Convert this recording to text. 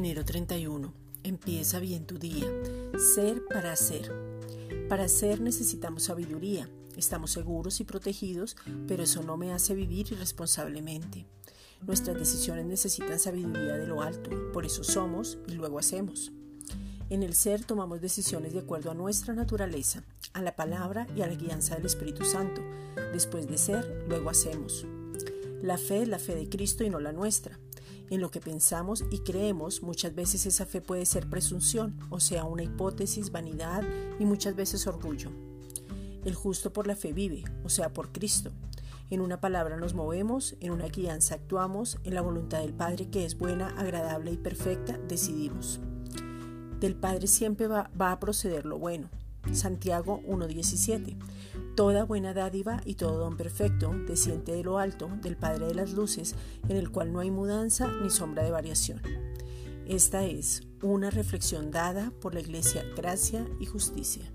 número 31. Empieza bien tu día. Ser para ser. Para ser necesitamos sabiduría. Estamos seguros y protegidos, pero eso no me hace vivir irresponsablemente. Nuestras decisiones necesitan sabiduría de lo alto, por eso somos y luego hacemos. En el ser tomamos decisiones de acuerdo a nuestra naturaleza, a la palabra y a la guianza del Espíritu Santo. Después de ser, luego hacemos. La fe es la fe de Cristo y no la nuestra. En lo que pensamos y creemos, muchas veces esa fe puede ser presunción, o sea, una hipótesis, vanidad y muchas veces orgullo. El justo por la fe vive, o sea, por Cristo. En una palabra nos movemos, en una guianza actuamos, en la voluntad del Padre que es buena, agradable y perfecta, decidimos. Del Padre siempre va, va a proceder lo bueno. Santiago 1.17. Toda buena dádiva y todo don perfecto desciende de lo alto, del Padre de las Luces, en el cual no hay mudanza ni sombra de variación. Esta es una reflexión dada por la Iglesia Gracia y Justicia.